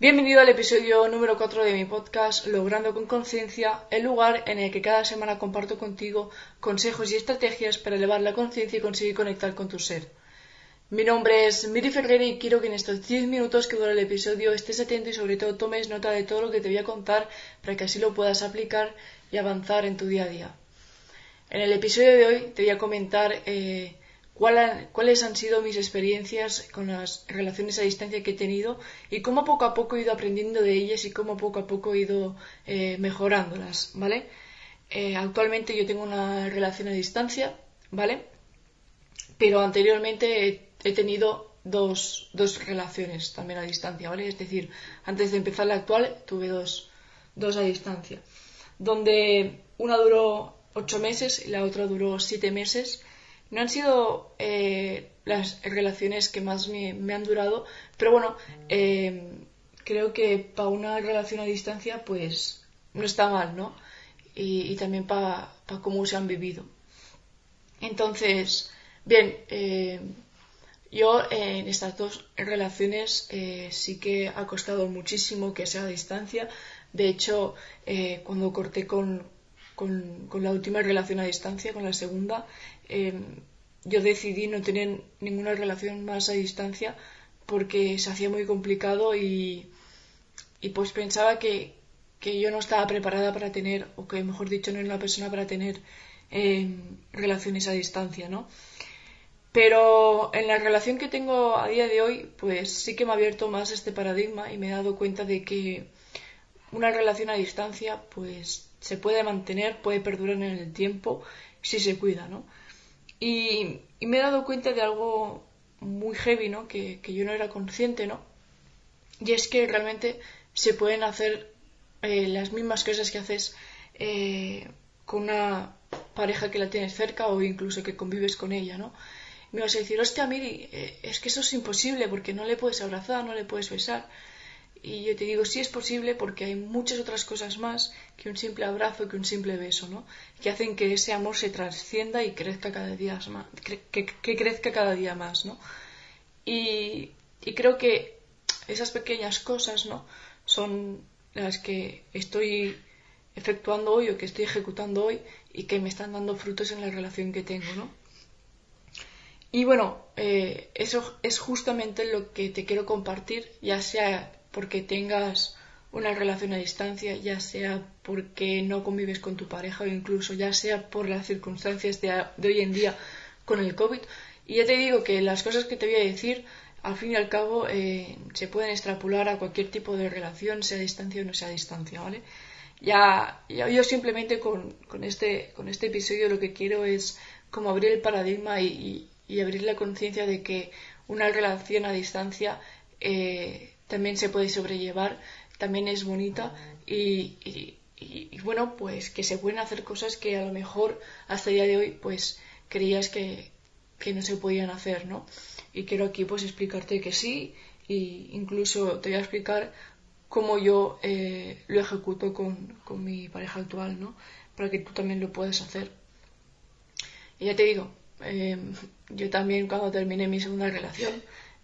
Bienvenido al episodio número 4 de mi podcast Logrando con Conciencia, el lugar en el que cada semana comparto contigo consejos y estrategias para elevar la conciencia y conseguir conectar con tu ser. Mi nombre es Miri Ferreira y quiero que en estos 10 minutos que dura el episodio estés atento y sobre todo tomes nota de todo lo que te voy a contar para que así lo puedas aplicar y avanzar en tu día a día. En el episodio de hoy te voy a comentar eh, cuáles han sido mis experiencias con las relaciones a distancia que he tenido y cómo poco a poco he ido aprendiendo de ellas y cómo poco a poco he ido eh, mejorándolas, ¿vale? Eh, actualmente yo tengo una relación a distancia, ¿vale? Pero anteriormente he, tenido dos, dos, relaciones también a distancia, ¿vale? Es decir, antes de empezar la actual tuve dos, dos a distancia, donde una duró ocho meses y la otra duró siete meses no han sido eh, las relaciones que más me, han durado, pero bueno, eh, creo que para una relación a distancia, pues no está mal, ¿no? Y, también para cómo se han vivido. Entonces, bien, eh, yo en estas dos relaciones sí que ha costado muchísimo que sea a distancia. De hecho, cuando corté con, con, la última relación a distancia, con la segunda, yo decidí no tener ninguna relación más a distancia porque se hacía muy complicado y, pues pensaba que, yo no estaba preparada para tener, o que mejor dicho, no era una persona para tener em, relaciones a distancia, ¿no? Pero en la relación que tengo a día de hoy, pues sí que me ha abierto más este paradigma y me he dado cuenta de que una relación a distancia, pues se puede mantener, puede perdurar en el tiempo si se cuida, ¿no? Y, me he dado cuenta de algo muy heavy, ¿no? Que, yo no era consciente, ¿no? Y es que realmente se pueden hacer eh, las mismas cosas que haces eh, con una pareja que la tienes cerca o incluso que convives con ella, ¿no? me vas a decir, hostia, Miri, eh, es que eso es imposible porque no le puedes abrazar, no le puedes besar. Y yo te digo, sí es posible porque hay muchas otras cosas más que un simple abrazo, y que un simple beso, ¿no? Que hacen que ese amor se trascienda y crezca cada día más, que, crezca cada día más, ¿no? Y, creo que esas pequeñas cosas, ¿no? Son las que estoy efectuando hoy o que estoy ejecutando hoy y que me están dando frutos en la relación que tengo, ¿no? Y bueno, eh, eso es justamente lo que te quiero compartir, ya sea porque tengas una relación a distancia, ya sea porque no convives con tu pareja o incluso ya sea por las circunstancias de, hoy en día con el COVID. Y ya te digo que las cosas que te voy a decir, al fin y al cabo, eh, se pueden extrapolar a cualquier tipo de relación, sea a distancia o no sea a distancia, ¿vale? Ya, yo simplemente con, este, con este episodio lo que quiero es como abrir el paradigma y, abrir la conciencia de que una relación a distancia eh, también se puede sobrellevar, también es bonita y, bueno, pues que se pueden hacer cosas que a lo mejor hasta el día de hoy pues creías que, no se podían hacer, ¿no? Y quiero aquí pues explicarte que sí e incluso te voy a explicar cómo yo eh, lo ejecuto con, mi pareja actual, ¿no? Para que tú también lo puedas hacer. Y ya te digo, eh, yo también cuando terminé mi segunda relación,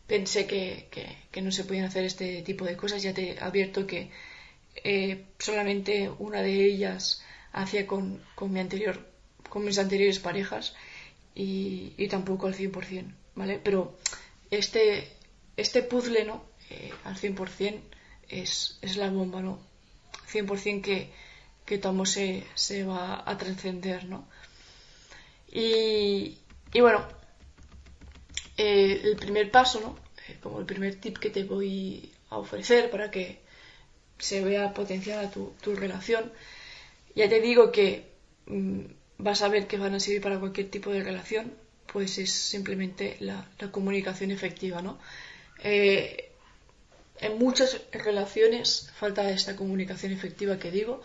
pensé que, no se podían hacer este tipo de cosas. Ya te he abierto que eh, solamente una de ellas hacía con, mi anterior, con mis anteriores parejas y, tampoco al 100%, ¿vale? Pero este, este puzzle, ¿no? Eh, al 100% es, es la bomba, ¿no? 100% que, que Tomo se, se va a trascender, ¿no? Y, y bueno, eh, el primer paso, ¿no? Eh, como el primer tip que te voy a ofrecer para que se vea potenciada tu, relación, ya te digo que mm, vas a ver que van a servir para cualquier tipo de relación, pues es simplemente la, comunicación efectiva, ¿no? Eh, en muchas relaciones falta esta comunicación efectiva que digo,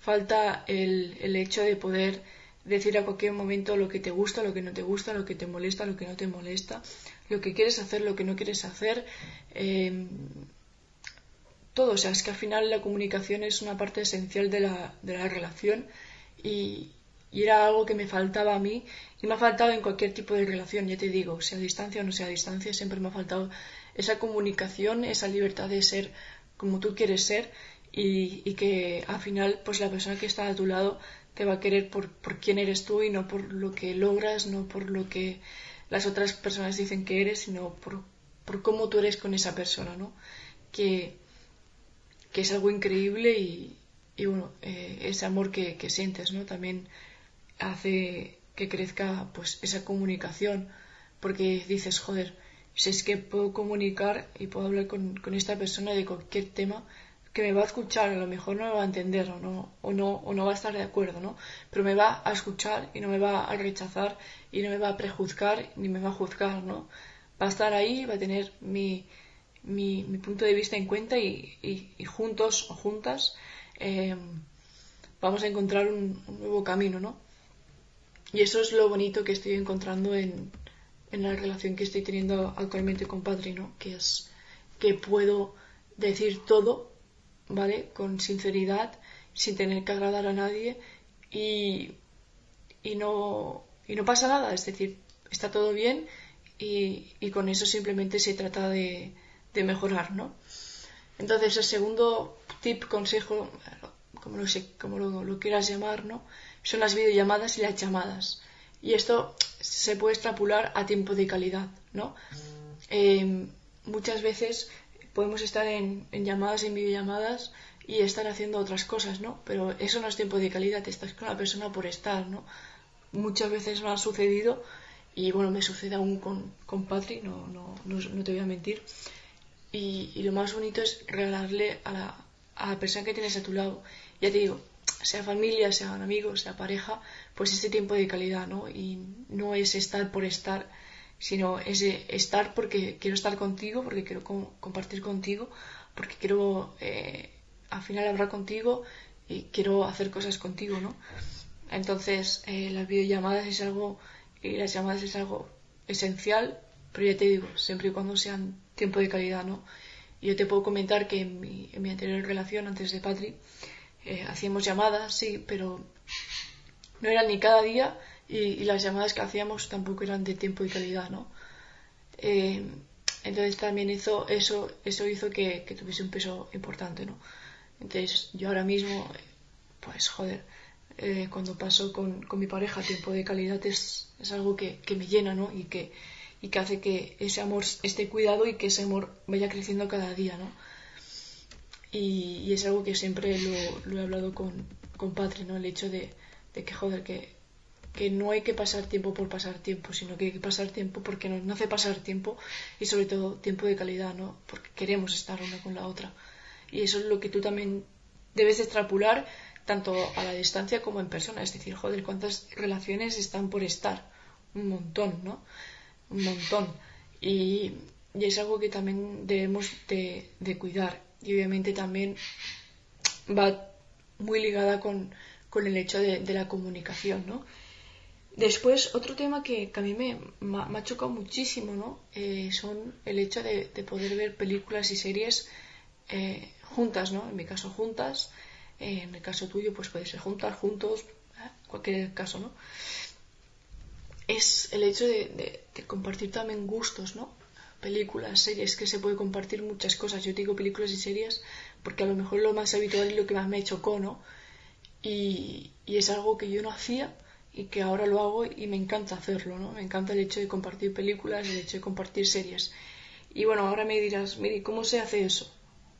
falta el, el hecho de poder decir a cualquier momento lo que te gusta, lo que no te gusta, lo que te molesta, lo que no te molesta, lo que quieres hacer, lo que no quieres hacer. Em, todo, o sea, es que al final la comunicación es una parte esencial de la, de la relación y, era algo que me faltaba a mí y me ha faltado en cualquier tipo de relación, ya te digo, sea a distancia o no sea a distancia, siempre me ha faltado esa comunicación, esa libertad de ser como tú quieres ser y, y, que al final pues la persona que está a tu lado te va a querer por, por quién eres tú y no por lo que logras, no por lo que las otras personas dicen que eres, sino por, por cómo tú eres con esa persona, ¿no? Que, que es algo increíble y, y bueno, eh, ese amor que, que, sientes, ¿no? También hace que crezca pues esa comunicación, porque dices, joder, si es que puedo comunicar y puedo hablar con, con esta persona de cualquier tema, que me va a escuchar, a lo mejor no me va a entender o no, o no, o no va a estar de acuerdo, ¿no? Pero me va a escuchar y no me va a rechazar y no me va a prejuzgar ni me va a juzgar, ¿no? Va a estar ahí, va a tener mi, mi, mi punto de vista en cuenta y, juntos o juntas eh, vamos a encontrar un, un, nuevo camino, ¿no? Y eso es lo bonito que estoy encontrando en, en la relación que estoy teniendo actualmente con Patri, ¿no? Que es que puedo decir todo ¿vale? Con sinceridad, sin tener que agradar a nadie y, y, no, y no pasa nada, es decir, está todo bien y, y con eso simplemente se trata de, de, mejorar, ¿no? Entonces, el segundo tip, consejo, como, no sé, como lo, lo quieras llamar, ¿no? Son las videollamadas y las llamadas. Y esto se puede extrapolar a tiempo de calidad, ¿no? Eh, muchas veces podemos estar en, llamadas, en videollamadas y estar haciendo otras cosas, ¿no? Pero eso no es tiempo de calidad, estás con la persona por estar, ¿no? Muchas veces me ha sucedido y bueno, me sucede aún con, con Patri, no, no, no, te voy a mentir. Y, lo más bonito es regalarle a la, a la persona que tienes a tu lado, ya te digo, sea familia, sean amigos, sea pareja, pues ese tiempo de calidad, ¿no? Y no es estar por estar, sino es estar porque quiero estar contigo, porque quiero compartir contigo, porque quiero eh, al final hablar contigo y quiero hacer cosas contigo, ¿no? Entonces, eh, las videollamadas es algo, y las llamadas es algo esencial, pero ya te digo, siempre y cuando sean tiempo de calidad, ¿no? Yo te puedo comentar que en mi, en mi anterior relación, antes de Patri, eh, hacíamos llamadas, sí, pero no eran ni cada día y, las llamadas que hacíamos tampoco eran de tiempo y calidad, ¿no? Eh, entonces también hizo, eso, eso hizo que, que, tuviese un peso importante, ¿no? Entonces yo ahora mismo, pues joder, eh, cuando paso con, con, mi pareja tiempo de calidad es, es algo que, que, me llena, ¿no? Y que, y que hace que ese amor esté cuidado y que ese amor vaya creciendo cada día, ¿no? Y, y es algo que siempre lo, lo he hablado con, con Patri, ¿no? El hecho de, de que, joder, que, que no hay que pasar tiempo por pasar tiempo, sino que hay que pasar tiempo porque nos hace pasar tiempo y sobre todo tiempo de calidad, ¿no? Porque queremos estar una con la otra. Y eso es lo que tú también debes extrapolar tanto a la distancia como en persona. Es decir, joder, cuántas relaciones están por estar. Un montón, ¿no? Un montón. Y, y es algo que también debemos de, de cuidar. Y obviamente también va muy ligada con, con el hecho de, de la comunicación, ¿no? Después, otro tema que, a mí me, ha chocado muchísimo, ¿no? Eh, son el hecho de, de, poder ver películas y series eh, juntas, ¿no? En mi caso, juntas. Eh, en el caso tuyo, pues puede ser juntas, juntos, ¿eh? cualquier caso, ¿no? Es el hecho de, de, compartir también gustos, ¿no? Películas, series, que se puede compartir muchas cosas. Yo digo películas y series porque a lo mejor lo más habitual y lo que más me chocó, ¿no? Y, y es algo que yo no hacía y que ahora lo hago y me encanta hacerlo, ¿no? Me encanta el hecho de compartir películas, el hecho de compartir series. Y bueno, ahora me dirás, mire, ¿cómo se hace eso?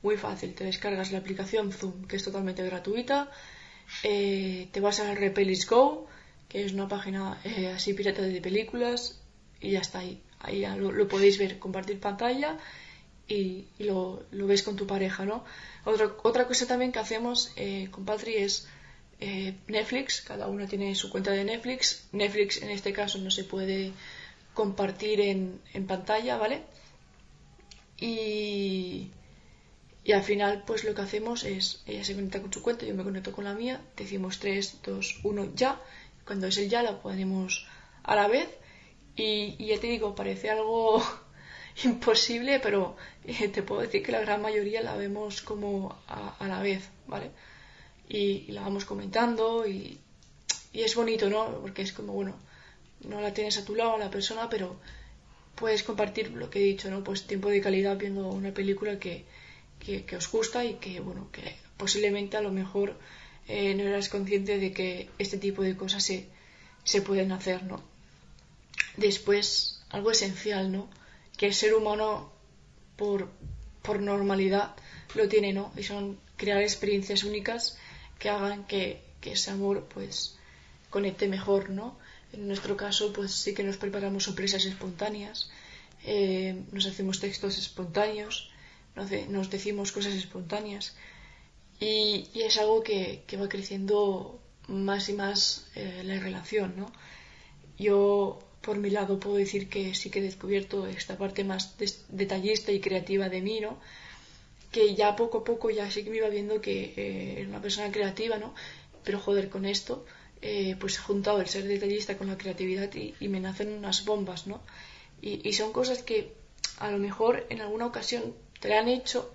Muy fácil, te descargas la aplicación Zoom, que es totalmente gratuita, eh, te vas a Repelis Go, que es una página eh, así pirata de películas, y ya está ahí. Ahí ya lo, podéis ver, compartir pantalla y, y lo, lo, ves con tu pareja, ¿no? Otra, otra cosa también que hacemos eh, con Patri es eh, Netflix, cada uno tiene su cuenta de Netflix. Netflix en este caso no se puede compartir en, en pantalla, ¿vale? Y, al final, pues lo que hacemos es, ella se conecta con su cuenta, yo me conecto con la mía, decimos 3, 2, 1, ya. Cuando es el ya, lo ponemos a la vez. Y, y ya te digo, parece algo imposible, pero eh, te puedo decir que la gran mayoría la vemos como a, a la vez, ¿vale? Y, la vamos comentando y, y, es bonito, ¿no? Porque es como, bueno, no la tienes a tu lado la persona, pero puedes compartir lo que he dicho, ¿no? Pues tiempo de calidad viendo una película que, que, os gusta y que, bueno, que posiblemente a lo mejor eh, no eras consciente de que este tipo de cosas se, se pueden hacer, ¿no? Después, algo esencial, ¿no? Que el ser humano, por, por normalidad, lo tiene, ¿no? Y son crear experiencias únicas que hagan que, ese amor, pues, conecte mejor, ¿no? En nuestro caso, pues sí que nos preparamos sorpresas espontáneas, eh, nos hacemos textos espontáneos, nos, decimos cosas espontáneas y, es algo que, va creciendo más y más eh, la relación, ¿no? Yo, por mi lado, puedo decir que sí que he descubierto esta parte más detallista y creativa de mí, ¿no? Que ya poco a poco ya sí que me iba viendo que eh, era una persona creativa, ¿no? Pero joder, con esto eh, pues he juntado el ser detallista con la creatividad y, me nacen unas bombas, ¿no? Y, son cosas que a lo mejor en alguna ocasión te la han hecho,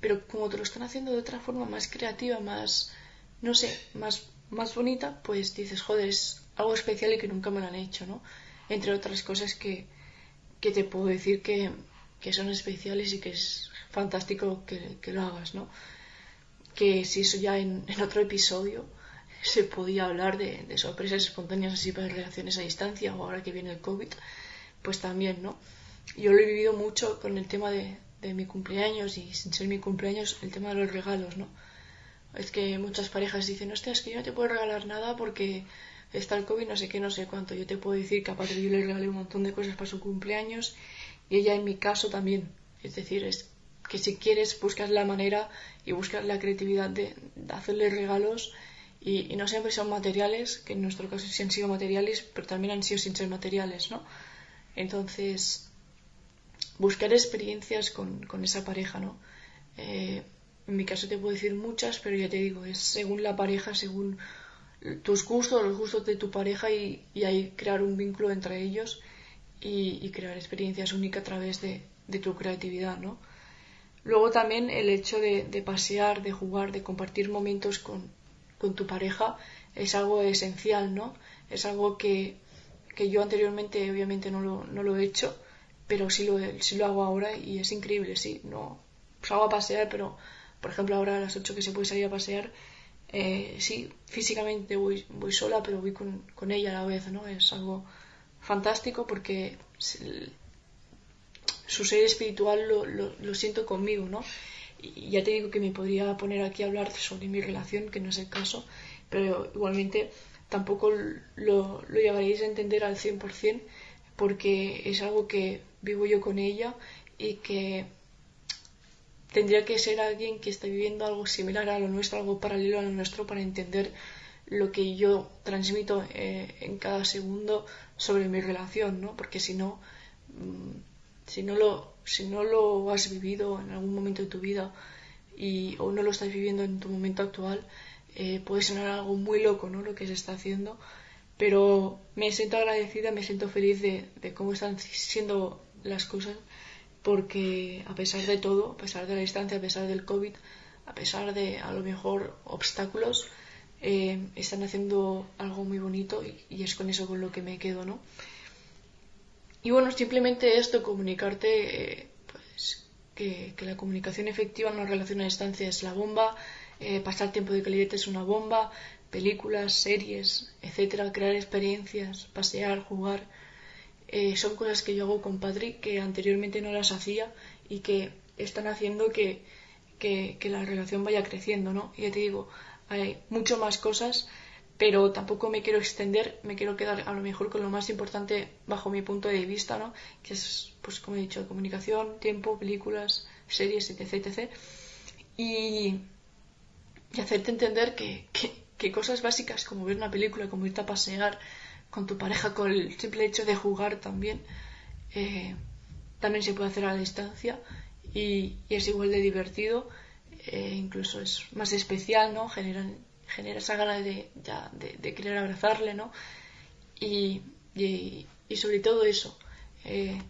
pero como te lo están haciendo de otra forma más creativa, más, no sé, más, más bonita, pues dices, joder, es algo especial y que nunca me lo han hecho, ¿no? Entre otras cosas que, que te puedo decir que, que, son especiales y que es fantástico que, lo hagas, ¿no? Que si eso ya en, otro episodio se podía hablar de, sorpresas espontáneas así para relaciones a distancia o ahora que viene el COVID, pues también, ¿no? Yo lo he vivido mucho con el tema de, mi cumpleaños y sin ser mi cumpleaños, el tema de los regalos, ¿no? Es que muchas parejas dicen, hostia, es que yo no te puedo regalar nada porque está el COVID, no sé qué, no sé cuánto. Yo te puedo decir que aparte yo le regalé un montón de cosas para su cumpleaños y ella en mi caso también. Es decir, es que si quieres buscas la manera y buscas la creatividad de hacerle regalos y, no siempre son materiales, que en nuestro caso sí han sido materiales, pero también han sido sin ser materiales, ¿no? Entonces, buscar experiencias con, esa pareja, ¿no? Eh, en mi caso te puedo decir muchas, pero ya te digo, es según la pareja, según tus gustos, los gustos de tu pareja y, ahí crear un vínculo entre ellos y, crear experiencias únicas a través de, tu creatividad, ¿no? Luego también el hecho de, pasear, de jugar, de compartir momentos con, con tu pareja es algo esencial, ¿no? Es algo que, yo anteriormente obviamente no lo, no lo he hecho, pero sí lo, sí lo hago ahora y es increíble, sí. No, salgo a pasear, pero por ejemplo ahora a las 8 que se puede salir a pasear, eh, sí, físicamente voy, voy sola, pero voy con, con, ella a la vez, ¿no? Es algo fantástico porque su ser espiritual lo, lo, siento conmigo, ¿no? y ya te digo que me podría poner aquí a hablar sobre mi relación, que no es el caso, pero igualmente tampoco lo, lo a entender al 100% porque es algo que vivo yo con ella y que tendría que ser alguien que está viviendo algo similar a lo nuestro, algo paralelo a lo nuestro para entender lo que yo transmito eh, en cada segundo sobre mi relación, ¿no? Porque si no, mm, si no lo si no lo has vivido en algún momento de tu vida y, o no lo estás viviendo en tu momento actual, eh, puede sonar algo muy loco, ¿no? Lo que se está haciendo, pero me siento agradecida, me siento feliz de, cómo están siendo las cosas, porque a pesar de todo, a pesar de la distancia, a pesar del COVID, a pesar de a lo mejor obstáculos, eh, están haciendo algo muy bonito y, y, es con eso con lo que me quedo, ¿no? Y bueno, simplemente esto, comunicarte, eh, pues que, la comunicación efectiva en una relación a distancia es la bomba, eh, pasar tiempo de calidad es una bomba, películas, series, etcétera, crear experiencias, pasear, jugar, eh, son cosas que yo hago con Patrick que anteriormente no las hacía y que están haciendo que, que, que la relación vaya creciendo, ¿no? Y ya te digo, hay mucho más cosas pero tampoco me quiero extender, me quiero quedar a lo mejor con lo más importante bajo mi punto de vista, ¿no? Que es, pues como he dicho, comunicación, tiempo, películas, series, etc. etc. Y, hacerte entender que, que, cosas básicas como ver una película, como irte a pasear con tu pareja, con el simple hecho de jugar también, eh, también se puede hacer a la distancia y, es igual de divertido, eh, incluso es más especial, ¿no? Generan genera esa gana de, de, querer abrazarle, ¿no? Y, y, sobre todo eso, eh,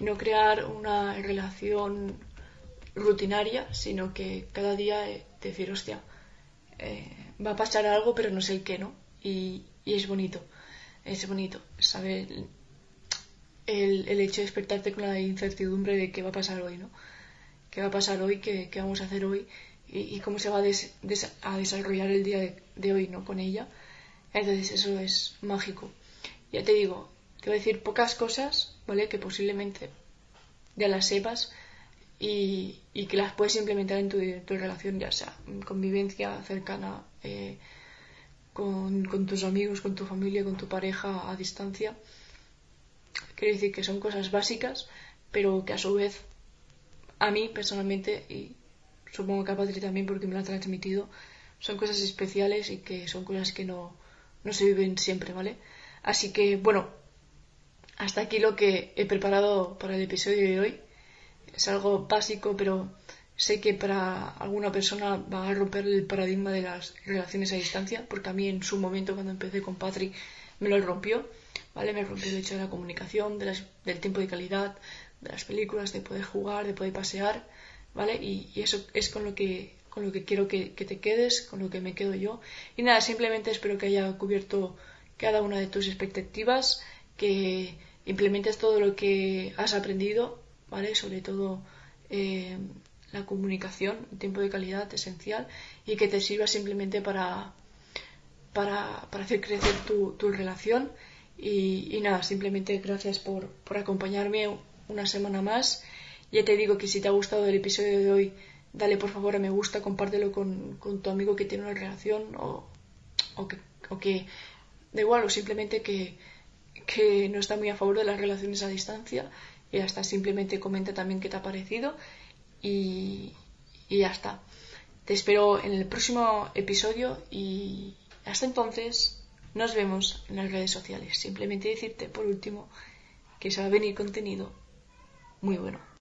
no crear una relación rutinaria, sino que cada día eh, decir, hostia, eh, va a pasar algo, pero no sé el qué, ¿no? Y, y es bonito, es bonito saber el, el, hecho de despertarte con la incertidumbre de qué va a pasar hoy, ¿no? qué va a pasar hoy, qué, vamos a hacer hoy y, cómo se va a, desarrollar el día de, hoy ¿no? con ella. Entonces eso es mágico. Ya te digo, te voy a decir pocas cosas, ¿vale? Que posiblemente ya las sepas y, que las puedes implementar en tu, relación, ya sea convivencia cercana eh, con, tus amigos, con tu familia, con tu pareja a distancia. Quiero decir que son cosas básicas, pero que a su vez a mí personalmente, y supongo que a Patri también porque me lo ha transmitido, son cosas especiales y que son cosas que no, no se viven siempre, ¿vale? Así que, bueno, hasta aquí lo que he preparado para el episodio de hoy. Es algo básico, pero sé que para alguna persona va a romper el paradigma de las relaciones a distancia, porque a mí en su momento, cuando empecé con Patri, me lo rompió, ¿vale? Me rompió el hecho de la comunicación, del tiempo de calidad, de las películas, de poder jugar, de poder pasear, ¿vale? Y, eso es con lo que con lo que quiero que, te quedes, con lo que me quedo yo. Y nada, simplemente espero que haya cubierto cada una de tus expectativas, que implementes todo lo que has aprendido, ¿vale? Sobre todo eh, la comunicación, el tiempo de calidad esencial, y que te sirva simplemente para, para, hacer crecer tu, relación. Y, nada, simplemente gracias por, por acompañarme una semana más. Ya te digo que si te ha gustado el episodio de hoy, dale por favor a me gusta, compártelo con, tu amigo que tiene una relación o, o, que, o que da igual, o simplemente que, que no está muy a favor de las relaciones a distancia y hasta simplemente comenta también qué te ha parecido y, y ya está. Te espero en el próximo episodio y hasta entonces nos vemos en las redes sociales. Simplemente decirte por último que se va a venir contenido muy bueno.